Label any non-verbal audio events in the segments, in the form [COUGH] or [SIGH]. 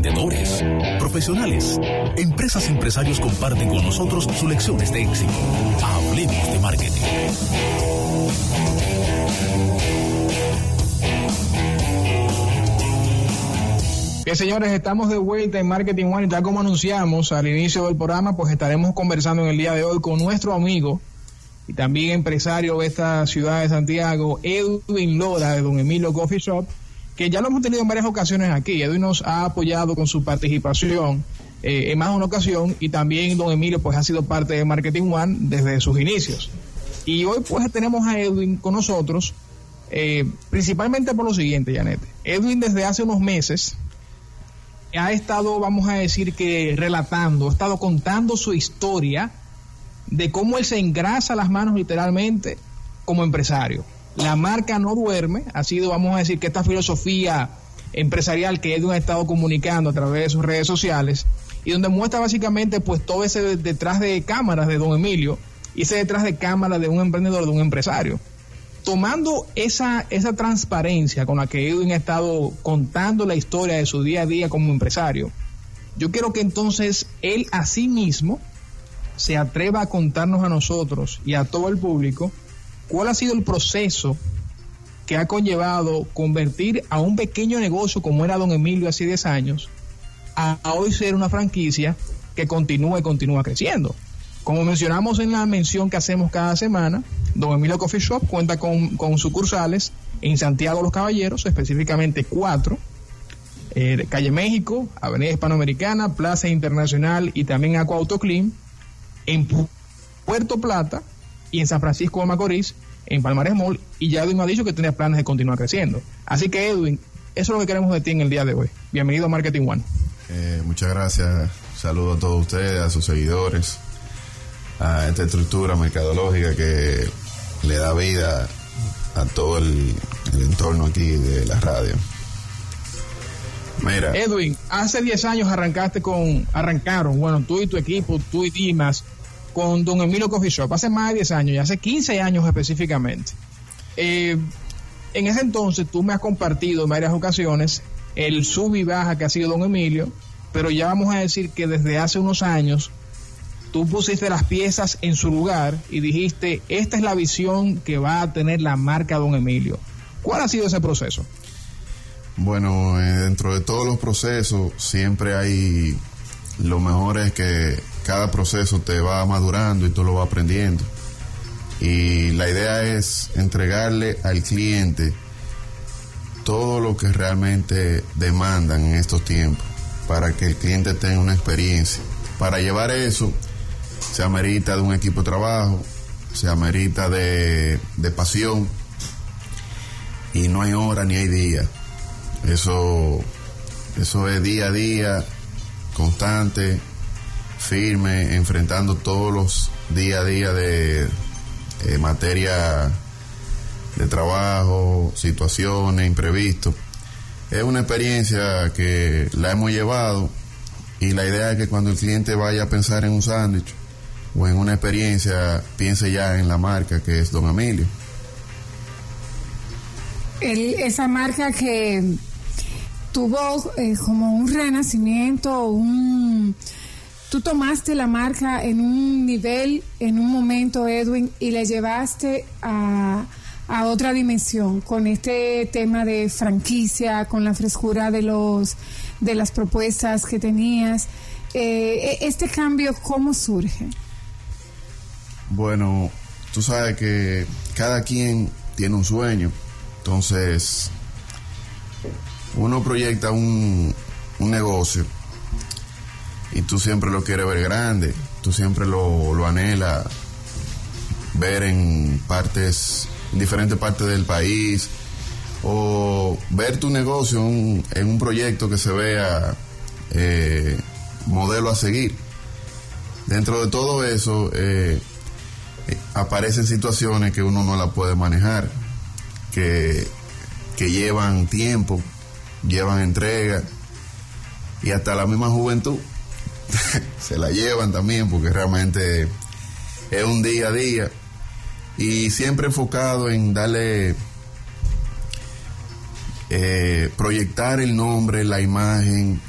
emprendedores, profesionales, empresas y empresarios comparten con nosotros sus lecciones de éxito. Hablemos de marketing. Bien, señores, estamos de vuelta en Marketing One y tal como anunciamos al inicio del programa, pues estaremos conversando en el día de hoy con nuestro amigo y también empresario de esta ciudad de Santiago, Edwin Lora de Don Emilio Coffee Shop, que ya lo hemos tenido en varias ocasiones aquí. Edwin nos ha apoyado con su participación eh, en más de una ocasión y también Don Emilio pues ha sido parte de Marketing One desde sus inicios. Y hoy pues tenemos a Edwin con nosotros, eh, principalmente por lo siguiente, Janet. Edwin desde hace unos meses ha estado, vamos a decir que relatando, ha estado contando su historia de cómo él se engrasa las manos literalmente como empresario. La marca no duerme, ha sido, vamos a decir, que esta filosofía empresarial que Edwin ha estado comunicando a través de sus redes sociales y donde muestra básicamente pues todo ese detrás de cámaras de don Emilio y ese detrás de cámaras de un emprendedor, de un empresario. Tomando esa, esa transparencia con la que Edwin ha estado contando la historia de su día a día como empresario, yo quiero que entonces él a sí mismo se atreva a contarnos a nosotros y a todo el público cuál ha sido el proceso que ha conllevado convertir a un pequeño negocio como era Don Emilio hace 10 años a, hoy ser una franquicia que continúa y continúa creciendo. Como mencionamos en la mención que hacemos cada semana, Don Emilio Coffee Shop cuenta con, sucursales en Santiago Los Caballeros, específicamente cuatro, eh, Calle México, Avenida Hispanoamericana, Plaza Internacional y también Aqua Autoclean, en Puerto Plata y en San Francisco de Macorís, en Palmares Mall, y ya Edwin ha dicho que tiene planes de continuar creciendo. Así que Edwin, eso es lo que queremos de ti en el día de hoy. Bienvenido a Marketing One. Eh, muchas gracias. Saludo a todos ustedes, a sus seguidores, a esta estructura mercadológica que le da vida a todo el, entorno aquí de la radio. Mira. Edwin, hace 10 años arrancaste con, arrancaron, bueno, tú y tu equipo, tú y Dimas, con Don Emilio Coffee Shop, hace más de 10 años, y hace 15 años específicamente. Eh, en ese entonces tú me has compartido en varias ocasiones el sub y baja que ha sido Don Emilio, pero ya vamos a decir que desde hace unos años tú pusiste las piezas en su lugar y dijiste, esta es la visión que va a tener la marca Don Emilio. ¿Cuál ha sido ese proceso? Bueno, eh, dentro de todos los procesos siempre hay, lo mejor es que cada proceso te va madurando y tú lo vas aprendiendo. Y la idea es entregarle al cliente todo lo que realmente demandan en estos tiempos para que el cliente tenga una experiencia. Para llevar eso se amerita de un equipo de trabajo, se amerita de, de pasión y no hay hora ni hay día eso, eso es día a día, constante, firme, enfrentando todos los día a día de eh, materia de trabajo, situaciones, imprevistos. Es una experiencia que la hemos llevado y la idea es que cuando el cliente vaya a pensar en un sándwich o en una experiencia, piense ya en la marca que es Don Emilio. esa marca que tuvo eh, como un renacimiento, un... Tú tomaste la marca en un nivel, en un momento, Edwin, y la llevaste a, a otra dimensión con este tema de franquicia, con la frescura de los de las propuestas que tenías. Eh, e, este cambio, ¿cómo surge? Bueno, tú sabes que cada quien tiene un sueño, entonces uno proyecta un, negocio y tú siempre lo quieres ver grande, tú siempre lo, lo anhelas ver en partes, en diferentes partes del país, o ver tu negocio en un proyecto que se vea eh, modelo a seguir. Dentro de todo eso eh, aparecen situaciones que uno no la puede manejar, que, que llevan tiempo, llevan entrega y hasta la misma juventud [LAUGHS] se la llevan también porque realmente es un día a día y siempre enfocado en darle eh, proyectar el nombre, la imagen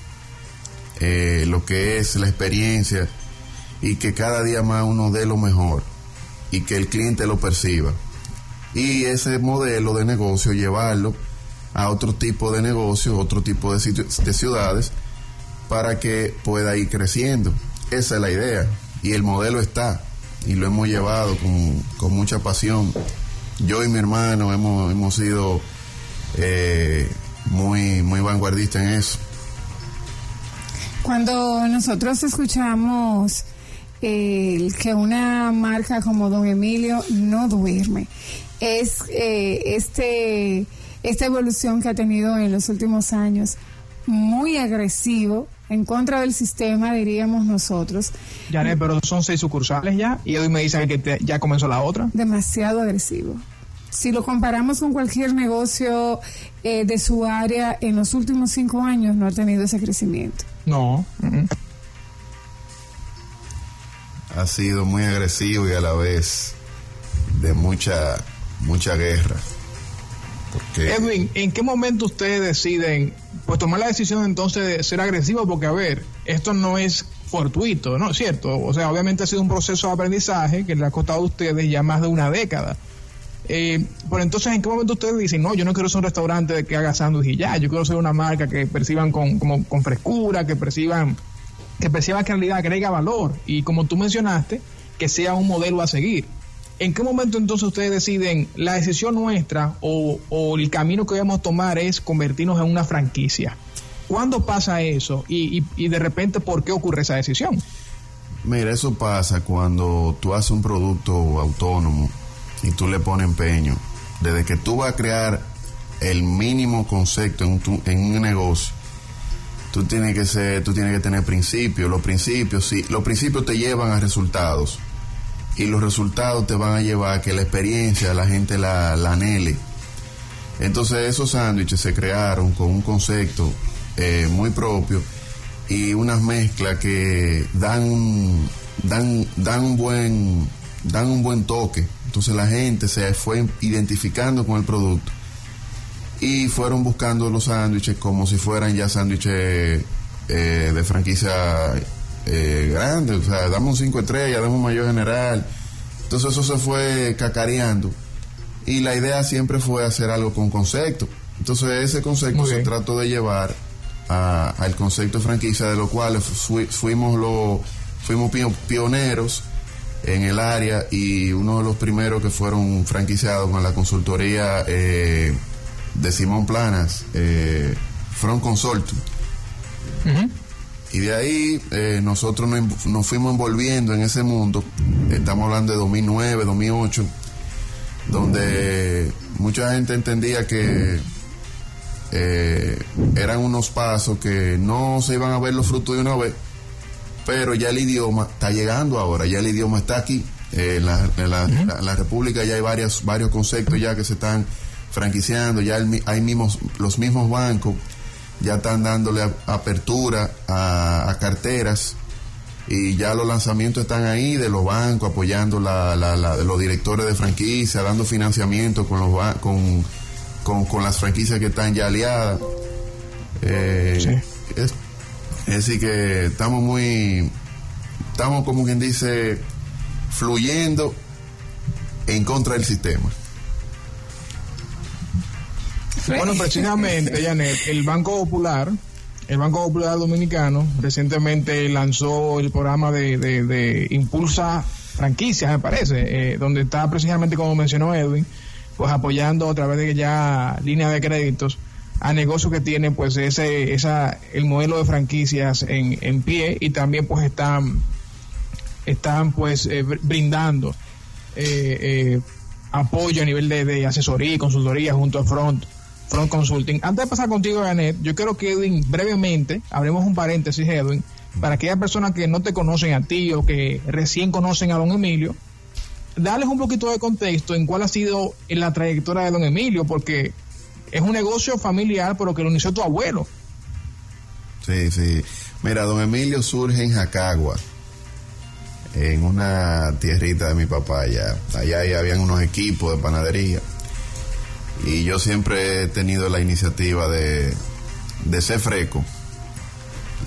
eh, lo que es la experiencia y que cada día más uno dé lo mejor y que el cliente lo perciba. Y ese modelo de negocio llevarlo a otro tipo de negocio, otro tipo de, de ciudades, para que pueda ir creciendo. Esa es la idea. Y el modelo está. Y lo hemos llevado con, con mucha pasión. Yo y mi hermano hemos, hemos sido eh, muy, muy vanguardistas en eso. Cuando nosotros escuchamos eh, que una marca como Don Emilio no duerme, es eh, este esta evolución que ha tenido en los últimos años muy agresivo en contra del sistema, diríamos nosotros. Janet, pero son seis sucursales ya y hoy me dicen que te- ya comenzó la otra. Demasiado agresivo. Si lo comparamos con cualquier negocio eh, de su área, en los últimos cinco años no ha tenido ese crecimiento. No. mm. Ha sido muy agresivo y a la vez de mucha, mucha guerra. Porque Edwin, ¿en qué momento ustedes deciden pues tomar la decisión entonces de ser agresivos? Porque a ver, esto no es fortuito, ¿no? ¿Cierto? O sea, obviamente ha sido un proceso de aprendizaje que le ha costado a ustedes ya más de una década. Eh, pero entonces, ¿en qué momento ustedes dicen, no, yo no quiero ser un restaurante que haga sándwich y ya, yo quiero ser una marca que perciban con, como, con frescura, que perciban, que perciban calidad, agrega valor y como tú mencionaste, que sea un modelo a seguir. ¿En qué momento entonces ustedes deciden la decisión nuestra o, el camino que vamos a tomar es convertirnos en una franquicia? ¿Cuándo pasa eso? Y, y, y de repente, ¿por qué ocurre esa decisión? Mira, eso pasa cuando tú haces un producto autónomo y tú le pones empeño. Desde que tú vas a crear el mínimo concepto en, tu- en un negocio, tú tienes que ser, tú tienes que tener principios. Los principios, sí, los principios te llevan a resultados y los resultados te van a llevar a que la experiencia la gente la, la anhele. Entonces esos sándwiches se crearon con un concepto eh, muy propio y unas mezclas que dan dan dan un buen dan un buen toque. Entonces la gente se fue identificando con el producto y fueron buscando los sándwiches como si fueran ya sándwiches eh, de franquicia eh, grande, o sea, damos un 5 estrellas, damos un mayor general. Entonces eso se fue cacareando y la idea siempre fue hacer algo con concepto. Entonces ese concepto se trató de llevar al concepto de franquicia, de lo cual fui- fuimos, lo, fuimos pio- pioneros en el área y uno de los primeros que fueron franquiciados con la consultoría eh, de Simón Planas, eh, Front Consulting. Y de ahí eh, nosotros nos, fuimos envolviendo en ese mundo, estamos hablando de 2009, 2008, donde mucha gente entendía que eh, eran unos pasos que no se iban a ver los frutos de una vez, pero ya el idioma está llegando ahora, ya el idioma está aquí. Eh, en, la, en la- la- en la República ya hay varias, varios conceptos ya que se están franquiciando, ya el hay mismos, los mismos bancos ya están dándole apertura a, a carteras y ya los lanzamientos están ahí de los bancos apoyando la, la- la- los directores de franquicia, dando financiamiento con los ba- con, con, con las franquicias que están ya aliadas. Eh, es, es decir que estamos muy, estamos como quien dice, fluyendo en contra del sistema. Bueno, precisamente, Janet, el Banco Popular, el Banco Popular Dominicano, recientemente lanzó el programa de, de, de Impulsa Franquicias, me parece, eh, donde está precisamente, como mencionó Edwin, pues apoyando a través de ya líneas de créditos a negocios que tienen pues ese esa el modelo de franquicias en, en pie y también pues están están pues eh, br- brindando eh, eh, apoyo a nivel de, de asesoría y consultoría junto a Front Front Consulting. Antes de pasar contigo, Janet, yo quiero que Edwin brevemente, abrimos un paréntesis, Edwin, para aquellas personas que no te conocen a ti o que recién conocen a don Emilio, darles un poquito de contexto en cuál ha sido la trayectoria de don Emilio, porque es un negocio familiar, pero que lo inició tu abuelo. Sí, sí. Mira, don Emilio surge en Jacagua, en una tierrita de mi papá allá. Allá habían unos equipos de panadería. Y yo siempre he tenido la iniciativa de, de ser freco.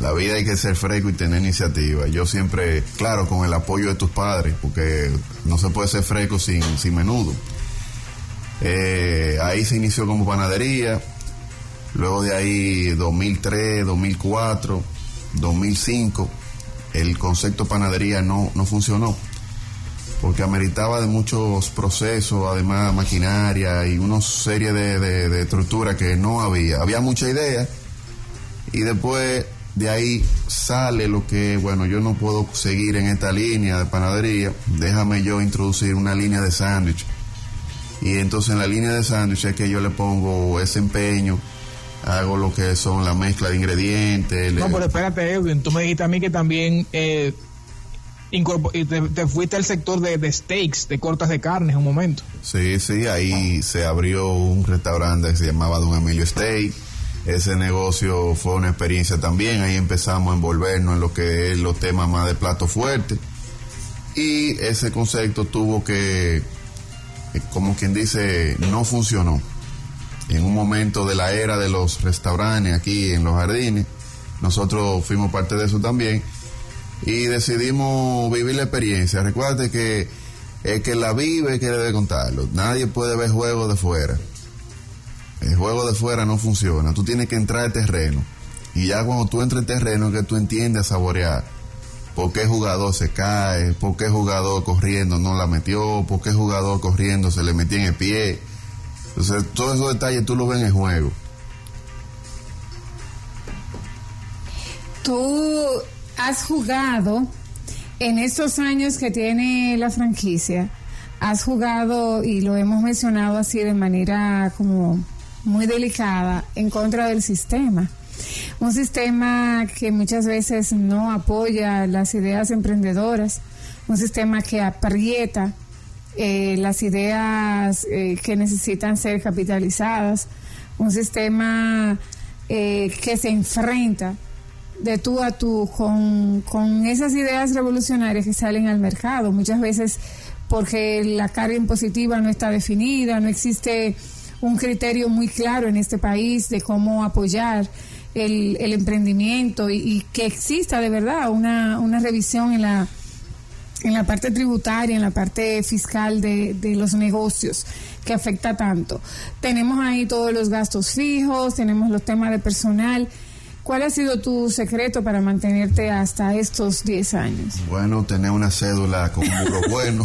La vida hay que ser fresco y tener iniciativa. Yo siempre, claro, con el apoyo de tus padres, porque no se puede ser fresco sin, sin menudo. Eh, ahí se inició como panadería, luego de ahí 2003, 2004, 2005, el concepto panadería no, no funcionó, porque ameritaba de muchos procesos, además maquinaria y una serie de, de, estructuras que no había. Había mucha idea y después de ahí sale lo que, bueno, yo no puedo seguir en esta línea de panadería, déjame yo introducir una línea de sándwich. Y entonces en la línea de sándwich es que yo le pongo ese empeño, hago lo que son la mezcla de ingredientes. No, pero espérate, Edwin, tú me dijiste a mí que también eh, te, te fuiste al sector de, de steaks, de cortas de carne en un momento. Sí, sí, ahí se abrió un restaurante que se llamaba Don Emilio Steak. Ese negocio fue una experiencia también. Ahí empezamos a envolvernos en lo que es los temas más de plato fuerte. Y ese concepto tuvo que, eh, como quien dice, no funcionó. En un momento de la era de los restaurantes aquí en los jardines, nosotros fuimos parte de eso también y decidimos vivir la experiencia. Recuerda que el que la vive que debe contarlo. Nadie puede ver juego de fuera. El juego de fuera no funciona. Tú tienes que entrar al terreno. Y ya cuando tú entras al terreno que tú entiendes a saborear por qué jugador se cae, por qué jugador corriendo no la metió, por qué jugador corriendo se le metió en el pie. Entonces, todos esos detalles tú los ves en el juego. Tú has jugado en estos años que tiene la franquicia, has jugado y lo hemos mencionado así de manera como muy delicada en contra del sistema. Un sistema que muchas veces no apoya las ideas emprendedoras, un sistema que aprieta eh, las ideas eh, que necesitan ser capitalizadas, un sistema eh, que se enfrenta de tú a tú con, con esas ideas revolucionarias que salen al mercado, muchas veces porque la carga impositiva no está definida, no existe un criterio muy claro en este país de cómo apoyar el, el emprendimiento y, y que exista de verdad una, una revisión en la en la parte tributaria, en la parte fiscal de, de los negocios que afecta tanto. Tenemos ahí todos los gastos fijos, tenemos los temas de personal. ¿Cuál ha sido tu secreto para mantenerte hasta estos 10 años? Bueno, tener una cédula con un burro bueno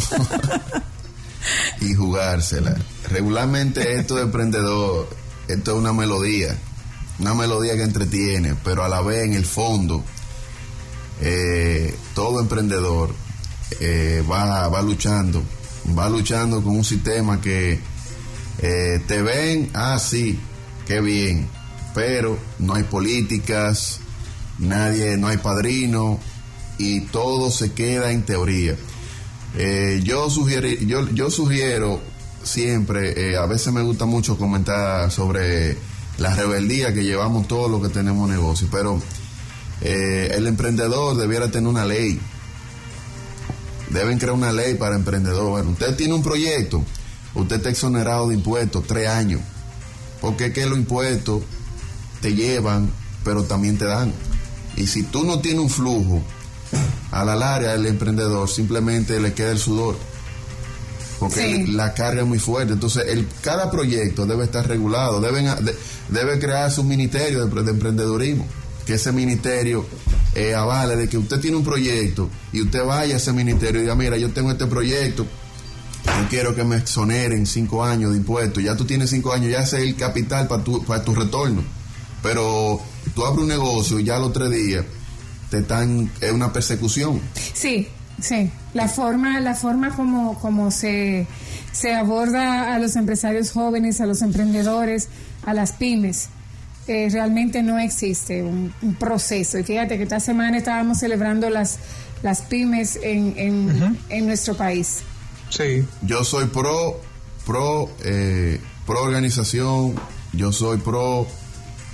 [LAUGHS] y jugársela. Regularmente esto de emprendedor, esto es una melodía, una melodía que entretiene, pero a la vez en el fondo, eh, todo emprendedor eh, va, va luchando, va luchando con un sistema que eh, te ven, ah, sí, qué bien, pero no hay políticas, nadie, no hay padrino y todo se queda en teoría. Eh, yo, yo, yo sugiero siempre, eh, a veces me gusta mucho comentar sobre la rebeldía que llevamos todos los que tenemos negocio, pero eh, el emprendedor debiera tener una ley. Deben crear una ley para emprendedor. Bueno, usted tiene un proyecto, usted está exonerado de impuestos tres años, porque que los impuestos te llevan, pero también te dan. Y si tú no tienes un flujo, a la larga el emprendedor simplemente le queda el sudor. Porque Sí. la carga es muy fuerte. Entonces, el, cada proyecto debe estar regulado. Deben, de- debe crearse un ministerio de, de emprendedurismo. Que ese ministerio eh, avale de que usted tiene un proyecto y usted vaya a ese ministerio y diga, mira, yo tengo este proyecto, yo quiero que me exoneren cinco años de impuestos. Ya tú tienes cinco años, ya ese es el capital para tu, para tu retorno. Pero tú abres un negocio y ya a los tres días te están, es una persecución. Sí, sí. La forma, la forma como, como se, se aborda a los empresarios jóvenes, a los emprendedores, a las pymes, eh, realmente no existe un, un proceso. Y fíjate que esta semana estábamos celebrando las, las pymes en, en, en nuestro país. Sí. Yo soy pro, pro, eh, pro organización, yo soy pro,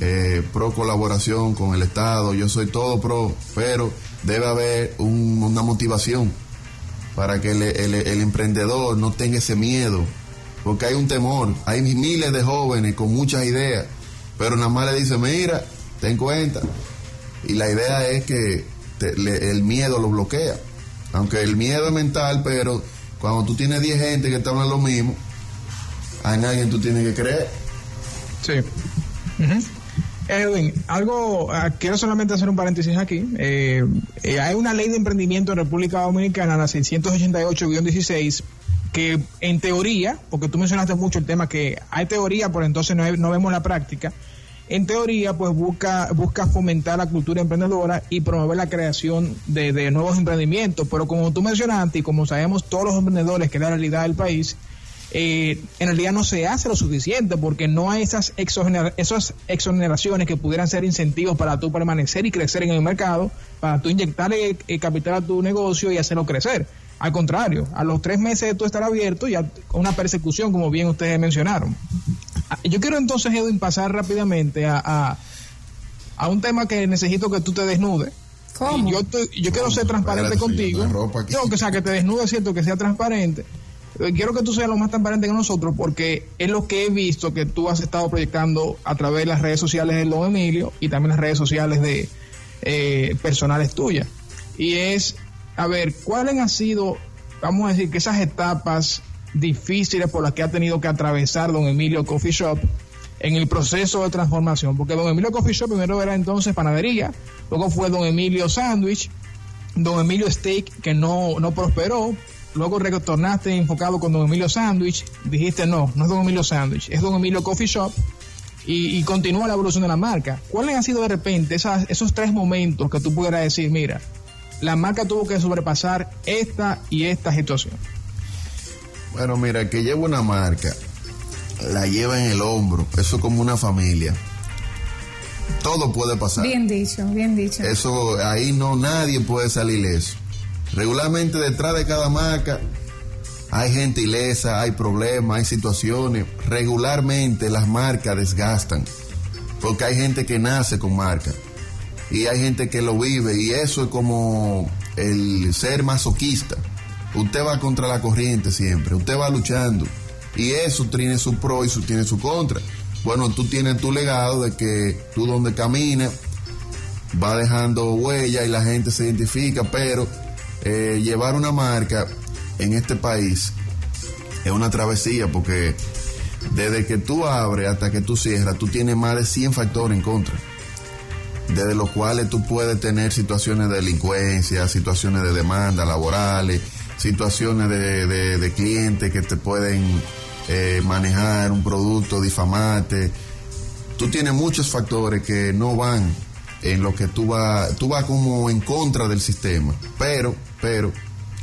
eh, pro colaboración con el Estado, yo soy todo pro, pero debe haber un- una motivación para que el, el- emprendedor no tenga ese miedo, porque hay un temor, hay miles de jóvenes con muchas ideas, pero nada más le dice, mira, ten cuenta, Y la idea es que el miedo lo bloquea. Aunque el miedo es mental, pero cuando tú tienes 10 gente que te hablan lo mismo, hay alguien tú tienes que creer. Sí. Edwin, algo, ah, quiero solamente hacer un paréntesis aquí. Eh, eh, hay una ley de emprendimiento en República Dominicana, la 688-16, que en teoría, porque tú mencionaste mucho el tema que hay teoría, por entonces no, vemos la práctica, en teoría pues busca, busca fomentar la cultura emprendedora y promover la creación de, de nuevos emprendimientos, pero como tú mencionaste y como sabemos todos los emprendedores que es la realidad del país, eh, en realidad no se hace lo suficiente porque no hay esas, esas exoneraciones que pudieran ser incentivos para tú permanecer y crecer en el mercado, para tú inyectarle eh, capital a tu negocio y hacerlo crecer. Al contrario, a los tres meses de tú estar abierto, ya con una persecución, como bien ustedes mencionaron. Ah, yo quiero entonces, Edwin, pasar rápidamente a, a, un tema que necesito que tú te desnudes. ¿Cómo? yo, yo quiero ser transparente contigo. Yo, que sea, que te desnude, siento que sea transparente quiero que tú seas lo más transparente que nosotros porque es lo que he visto que tú has estado proyectando a través de las redes sociales de Don Emilio y también las redes sociales de eh, personales tuyas. Y es, a ver, ¿cuáles han sido, vamos a decir, que esas etapas difíciles por las que ha tenido que atravesar Don Emilio Coffee Shop en el proceso de transformación? Porque Don Emilio Coffee Shop primero era entonces panadería, luego fue Don Emilio Sandwich, Don Emilio Steak, que no, no prosperó, luego retornaste enfocado con Don Emilio Sandwich, dijiste no, no es Don Emilio Sandwich, es Don Emilio Coffee Shop y, continúa la evolución de la marca. ¿Cuáles han sido de repente esos tres momentos que tú pudieras decir, mira, la marca tuvo que sobrepasar esta y esta situación? Bueno, mira, que lleva una marca, la lleva en el hombro, eso como una familia. Todo puede pasar. Bien dicho, bien dicho. Eso ahí no nadie puede salir eso. Regularmente detrás de cada marca hay gente ilesa, hay problemas, hay situaciones. Regularmente las marcas desgastan, porque hay gente que nace con marca y hay gente que lo vive y eso es como el ser masoquista. Usted va contra la corriente siempre, usted va luchando y eso tiene su pro y su, tiene su contra. Bueno, tú tienes tu legado de que tú donde caminas va dejando huella y la gente se identifica, pero eh, llevar una marca en este país es una travesía porque desde que tú abres hasta que tú cierras, tú tienes más de 100 factores en contra, desde los cuales tú puedes tener situaciones de delincuencia, situaciones de demanda laborales, situaciones de, clientes que te pueden eh, manejar un producto, difamarte. Tú tienes muchos factores que no van en lo que tú vas, tú vas como en contra del sistema, pero pero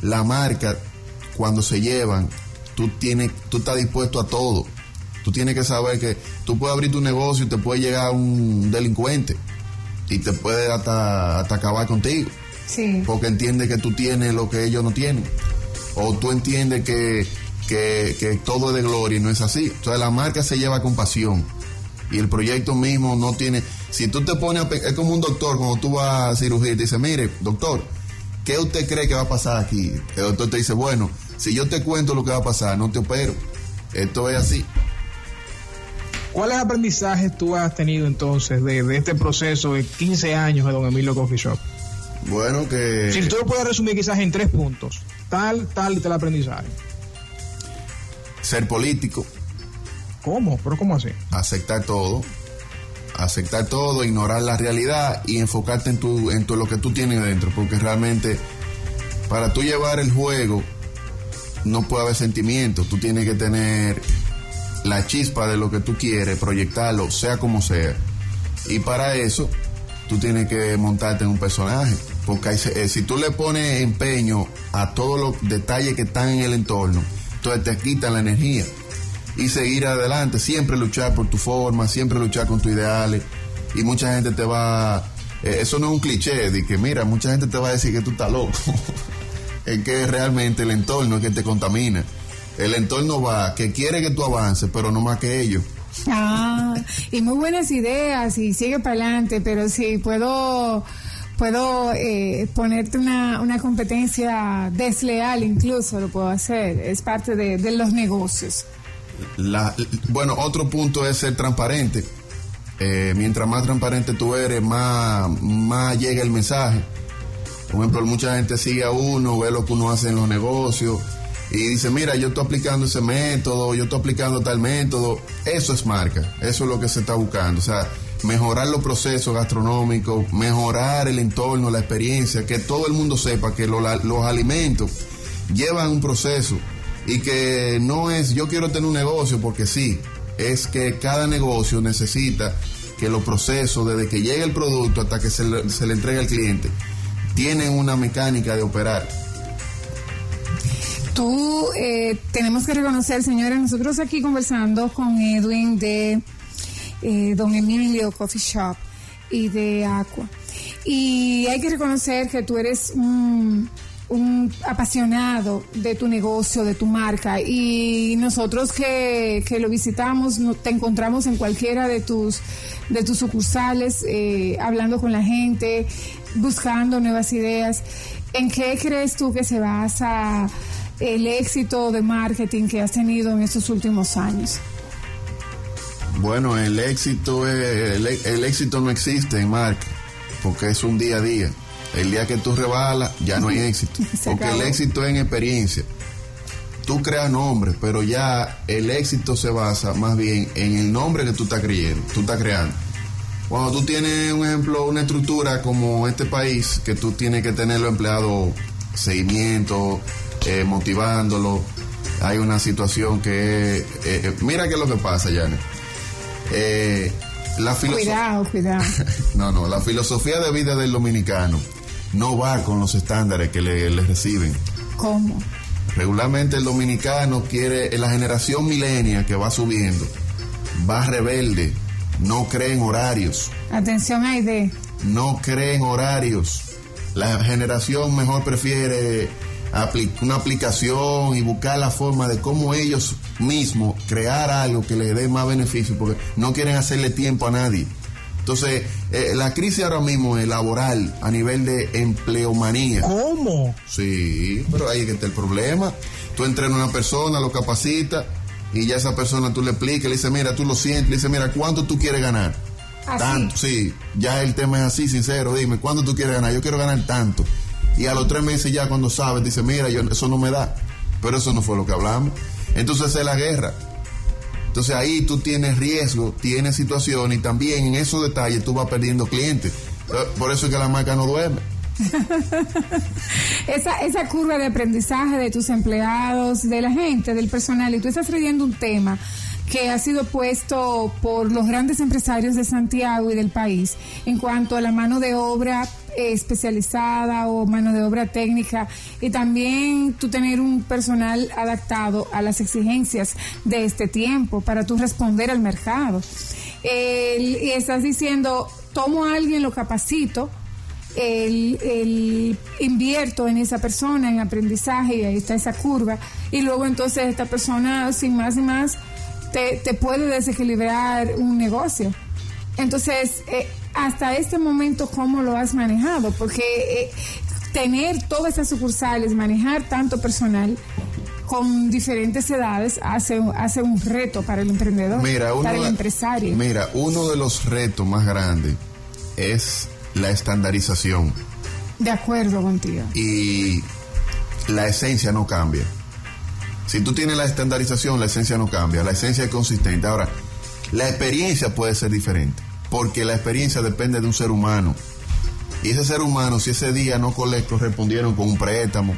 la marca, cuando se llevan, tú, tienes, tú estás dispuesto a todo. Tú tienes que saber que tú puedes abrir tu negocio y te puede llegar un delincuente y te puede hasta, acabar contigo. Sí. Porque entiende que tú tienes lo que ellos no tienen. O tú entiendes que, que, que todo es de gloria y no es así. Entonces la marca se lleva con pasión y el proyecto mismo no tiene... Si tú te pones a... Es como un doctor cuando tú vas a cirugía y te dice, mire, doctor, ¿qué usted cree que va a pasar aquí? El doctor te dice, bueno, si yo te cuento lo que va a pasar, no te opero. Esto es así. ¿Cuáles aprendizajes tú has tenido entonces de, este proceso de 15 años de Don Emilio Coffee Shop? Bueno, que... Si tú lo puedes resumir quizás en tres puntos, tal, tal y tal aprendizaje. Ser político. ¿Cómo? ¿Pero cómo así? Aceptar todo aceptar todo, ignorar la realidad y enfocarte en, tu, en lo que tú tienes dentro, porque realmente para tú llevar el juego no puede haber sentimientos, tú tienes que tener la chispa de lo que tú quieres, proyectarlo, sea como sea. Y para eso tú tienes que montarte en un personaje, porque eh, si tú le pones empeño a todos los detalles que están en el entorno, entonces te quitan la energía y seguir adelante, siempre luchar por tu forma, siempre luchar con tus ideales y mucha gente te va, eh, eso no es un cliché, de que mira, mucha gente te va a decir que tú estás loco, [LAUGHS] es que realmente el entorno es que te contamina, el entorno va, que quiere que tú avances, pero no más que ellos. Ah, y muy buenas ideas y sigue para adelante, pero si puedo puedo eh, ponerte una, una competencia desleal incluso, lo puedo hacer, es parte de los negocios. Bueno, otro punto es ser transparente. eh, mientras más transparente tú eres, más, más llega el mensaje. Por ejemplo, mucha gente sigue a uno, ve lo que uno hace en los negocios y dice, mira, yo estoy aplicando ese método, yo estoy aplicando tal método. Eso es marca, eso es lo que se está buscando. O sea, mejorar los procesos gastronómicos, mejorar el entorno, la experiencia, que todo el mundo sepa que los alimentos llevan un proceso y que no es yo quiero tener un negocio porque sí, es que cada negocio necesita que los procesos, desde que llegue el producto hasta que se le, se le entregue al cliente, tienen una mecánica de operar. Tú, eh, tenemos que reconocer, señores, nosotros aquí conversando con Edwin de eh, Don Emilio Coffee Shop y de Aqua. Y hay que reconocer que tú eres un un apasionado de tu negocio, de tu marca y nosotros que, lo visitamos, te encontramos en cualquiera de tus, de tus sucursales, eh, hablando con la gente, buscando nuevas ideas. ¿En qué crees tú que se basa el éxito de marketing que has tenido en estos últimos años? Bueno, el éxito, el, el éxito no existe en marca, porque es un día a día el día que tú rebalas, ya no hay [LAUGHS] éxito. porque el éxito es en experiencia. Tú creas nombre, pero ya el éxito se basa más bien en el nombre que tú estás creyendo, tú estás creando. Cuando tú tienes, un ejemplo, una estructura como este país, que tú tienes que tener los empleados seguimiento, eh, motivándolo, hay una situación que eh, eh, mira qué es lo que pasa, Janet. la cuidado, cuidado. [LAUGHS] no, no, la filosofía de vida del dominicano no va con los estándares que le, reciben. ¿Cómo? Regularmente el dominicano quiere, la generación milenia que va subiendo, va rebelde, no cree en horarios. Atención, Aide. No cree en horarios. La generación mejor prefiere una aplicación y buscar la forma de cómo ellos mismos crear algo que les dé más beneficio, porque no quieren hacerle tiempo a nadie. Entonces, eh, la crisis ahora mismo es laboral a nivel de empleomanía. ¿Cómo? Sí, pero ahí es que está el problema. Tú entrenas a una persona, lo capacitas y ya esa persona tú le explicas, le dices, mira, tú lo sientes, le dices, mira, ¿cuánto tú quieres ganar? Tanto, sí. Ya el tema es así, sincero. Dime, ¿cuánto tú quieres ganar? Yo quiero ganar tanto. Y a los tres meses ya cuando sabes, dice, mira, yo, eso no me da. Pero eso no fue lo que hablamos. Entonces es la guerra. Entonces ahí tú tienes riesgo, tienes situación y también en esos detalles tú vas perdiendo clientes. Por eso es que la marca no duerme. [LAUGHS] esa, curva de aprendizaje de tus empleados, de la gente, del personal, y tú estás trayendo un tema que ha sido puesto por los grandes empresarios de Santiago y del país en cuanto a la mano de obra especializada o mano de obra técnica y también tú tener un personal adaptado a las exigencias de este tiempo para tú responder al mercado. y estás diciendo, tomo a alguien, lo capacito, el, invierto en esa persona, en aprendizaje, y ahí está esa curva, y luego entonces esta persona, sin más y más, te, te puede desequilibrar un negocio. Entonces, eh, hasta este momento, ¿cómo lo has manejado? Porque eh, tener todas esas sucursales, manejar tanto personal con diferentes edades hace, hace un reto para el emprendedor, para el empresario. Mira, uno de los retos más grandes es la estandarización. De acuerdo contigo. Y la esencia no cambia. Si tú tienes la estandarización, la esencia no cambia, la esencia es consistente. Ahora, la experiencia puede ser diferente, porque la experiencia depende de un ser humano. Y ese ser humano, si ese día no correspondieron con un préstamo,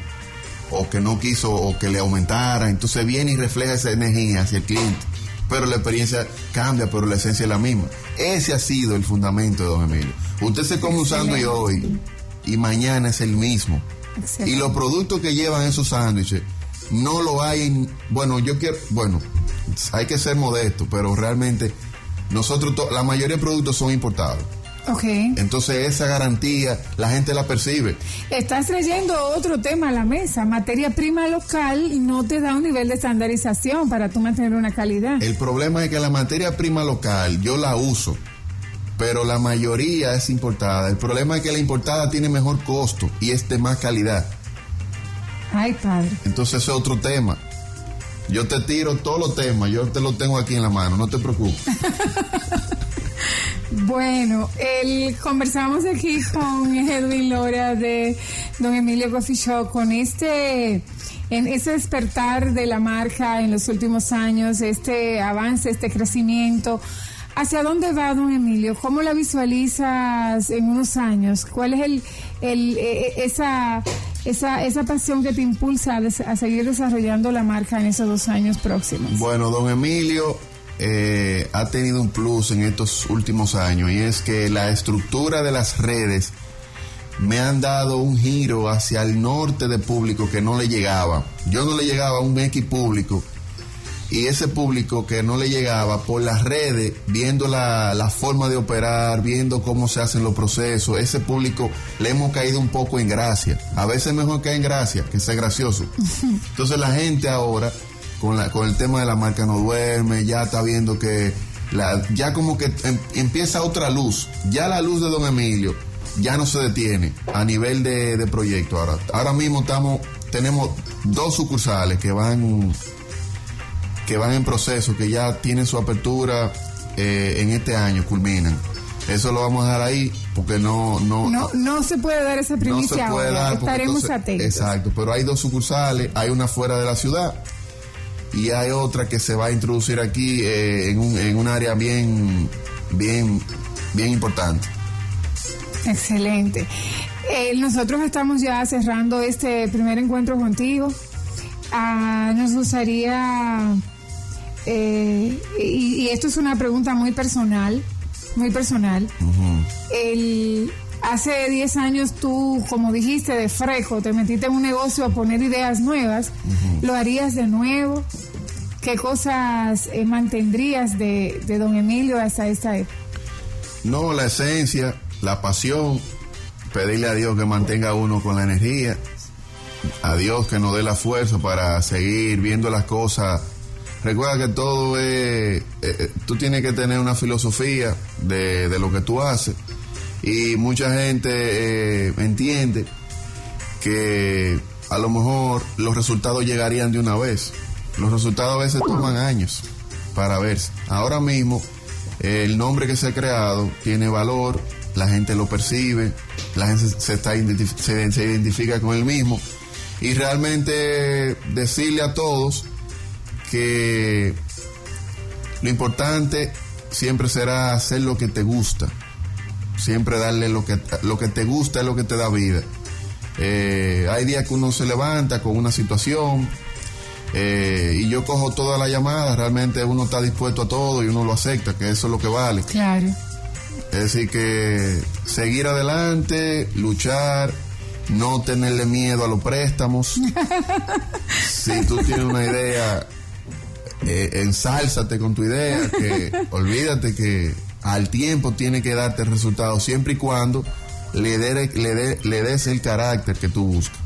o que no quiso, o que le aumentara, entonces viene y refleja esa energía hacia el cliente. Pero la experiencia cambia, pero la esencia es la misma. Ese ha sido el fundamento de Don Emilio. Usted se come un sándwich hoy y mañana es el mismo. Y los productos que llevan esos sándwiches no lo hay. bueno, yo quiero. Bueno, hay que ser modesto, pero realmente nosotros, la mayoría de productos son importados. Ok. Entonces esa garantía la gente la percibe. Estás trayendo otro tema a la mesa. Materia prima local no te da un nivel de estandarización para tú mantener una calidad. El problema es que la materia prima local yo la uso, pero la mayoría es importada. El problema es que la importada tiene mejor costo y es de más calidad. Ay, padre. Entonces es otro tema. Yo te tiro todos los temas, yo te lo tengo aquí en la mano, no te preocupes. [LAUGHS] Bueno, el, conversamos aquí con Edwin Lora de Don Emilio Coffee Shop con este en ese despertar de la marca en los últimos años, este avance, este crecimiento. ¿Hacia dónde va, don Emilio? ¿Cómo la visualizas en unos años? ¿Cuál es el, el e, e, esa, esa, esa pasión que te impulsa a, seguir desarrollando la marca en esos dos años próximos? Bueno, don Emilio eh, ha tenido un plus en estos últimos años y es que la estructura de las redes me han dado un giro hacia el norte de público que no le llegaba. Yo no le llegaba a un X público y ese público que no le llegaba por las redes, viendo la, la, forma de operar, viendo cómo se hacen los procesos, ese público le hemos caído un poco en gracia. A veces mejor caer en gracia que ser gracioso. [LAUGHS] Entonces la gente ahora, con, la, con el tema de la marca no duerme, ya está viendo que la, ya como que em, empieza otra luz. Ya la luz de Don Emilio ya no se detiene a nivel de, de proyecto. Ahora, ahora mismo estamos, tenemos dos sucursales que van, que van en proceso, que ya tienen su apertura eh, en este año, culminan. Eso lo vamos a dejar ahí porque no no no, no se puede dar esa primicia no ahora. Estaremos atentos. Exacto, pero hay dos sucursales, hay una fuera de la ciudad y hay otra que se va a introducir aquí eh, en, un, en un área bien bien bien importante. Excelente. Eh, nosotros estamos ya cerrando este primer encuentro contigo. Ah, nos gustaría, eh, y, esto es una pregunta muy personal, muy personal. El, hace 10 años tú, como dijiste, de frejo, te metiste en un negocio a poner ideas nuevas. ¿Lo harías de nuevo? ¿Qué cosas eh, mantendrías de, de don Emilio hasta esta época? No, la esencia, la pasión, pedirle a Dios que mantenga uno con la energía, a Dios que nos dé la fuerza para seguir viendo las cosas. Recuerda que todo es, eh, eh, tú tienes que tener una filosofía de, lo que tú haces y mucha gente eh, entiende que a lo mejor los resultados llegarían de una vez. Los resultados a veces toman años para verse. Ahora mismo el nombre que se ha creado tiene valor, la gente lo percibe, la gente se, está se, identifica con él mismo. Y realmente decirle a todos que lo importante siempre será hacer lo que te gusta. Siempre darle lo que, lo que te gusta es lo que te da vida. Eh, hay días que uno se levanta con una situación eh, y yo cojo toda la llamada, realmente uno está dispuesto a todo y uno lo acepta, que eso es lo que vale. Claro. Es decir, que seguir adelante, luchar, no tenerle miedo a los préstamos. [LAUGHS] si tú tienes una idea, eh, ensálzate con tu idea, que [LAUGHS] olvídate que al tiempo tiene que darte el resultado siempre y cuando le, le, le des el carácter que tú buscas.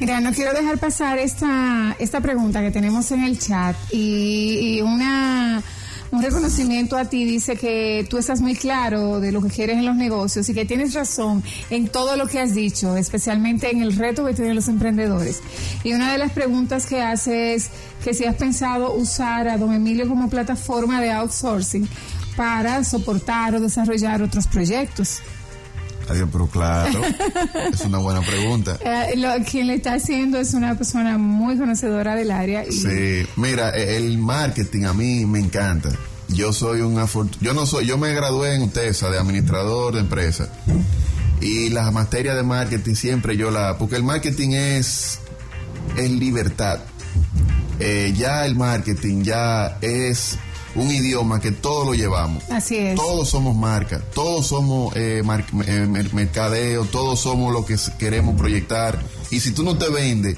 Mira, no quiero dejar pasar esta, esta pregunta que tenemos en el chat y una un reconocimiento a ti dice que tú estás muy claro de lo que quieres en los negocios y que tienes razón en todo lo que has dicho, especialmente en el reto que tienen los emprendedores. Y una de las preguntas que hace es que si has pensado usar a Don Emilio como plataforma de outsourcing para soportar o desarrollar otros proyectos. Adiós, pero claro, [LAUGHS] es una buena pregunta. Eh, lo, quien le está haciendo es una persona muy conocedora del área. Sí, mira, e, el marketing a mí me encanta. Yo soy un yo no soy, yo me gradué en UTESA de administrador de empresa y las materias de marketing siempre yo la, porque el marketing es es libertad. Eh, ya el marketing ya es un idioma que todos lo llevamos. Así es. Todos somos marca, todos somos eh, eh mercadeo, todos somos lo que queremos proyectar. Y si tú no te vendes,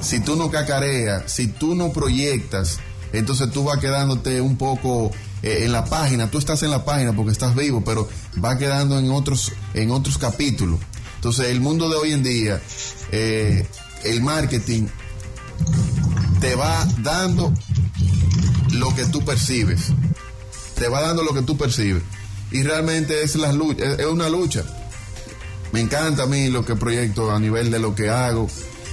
si tú no cacareas, si tú no proyectas, entonces tú vas quedándote un poco eh, en la página. Tú estás en la página porque estás vivo, pero va quedando en otros, en otros capítulos. Entonces el mundo de hoy en día, eh, el marketing te va dando lo que tú percibes. Te va dando lo que tú percibes. Y realmente es, la lucha, es una lucha. Me encanta a mí lo que proyecto a nivel de lo que hago.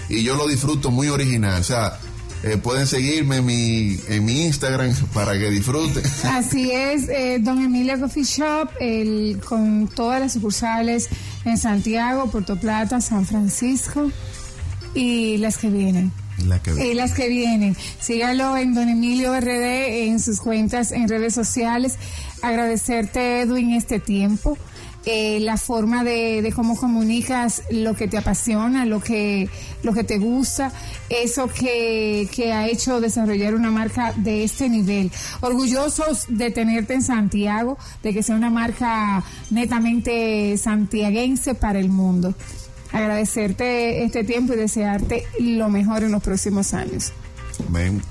Y yo lo disfruto muy original. O sea, eh, pueden seguirme en mi, en mi Instagram [LAUGHS] para que disfruten. [LAUGHS] Así es, eh, Don Emilio Coffee Shop, el, con todas las sucursales en Santiago, Puerto Plata, San Francisco y las que vienen. Y las que vienen. Sígalo en Don Emilio RD, en sus cuentas en redes sociales. Agradecerte, Edwin, este tiempo. Eh, la forma de, de cómo comunicas lo que te apasiona, lo que, lo que te gusta, eso que, que ha hecho desarrollar una marca de este nivel. Orgullosos de tenerte en Santiago, de que sea una marca netamente santiaguense para el mundo agradecerte este tiempo y desearte lo mejor en los próximos años. Amén.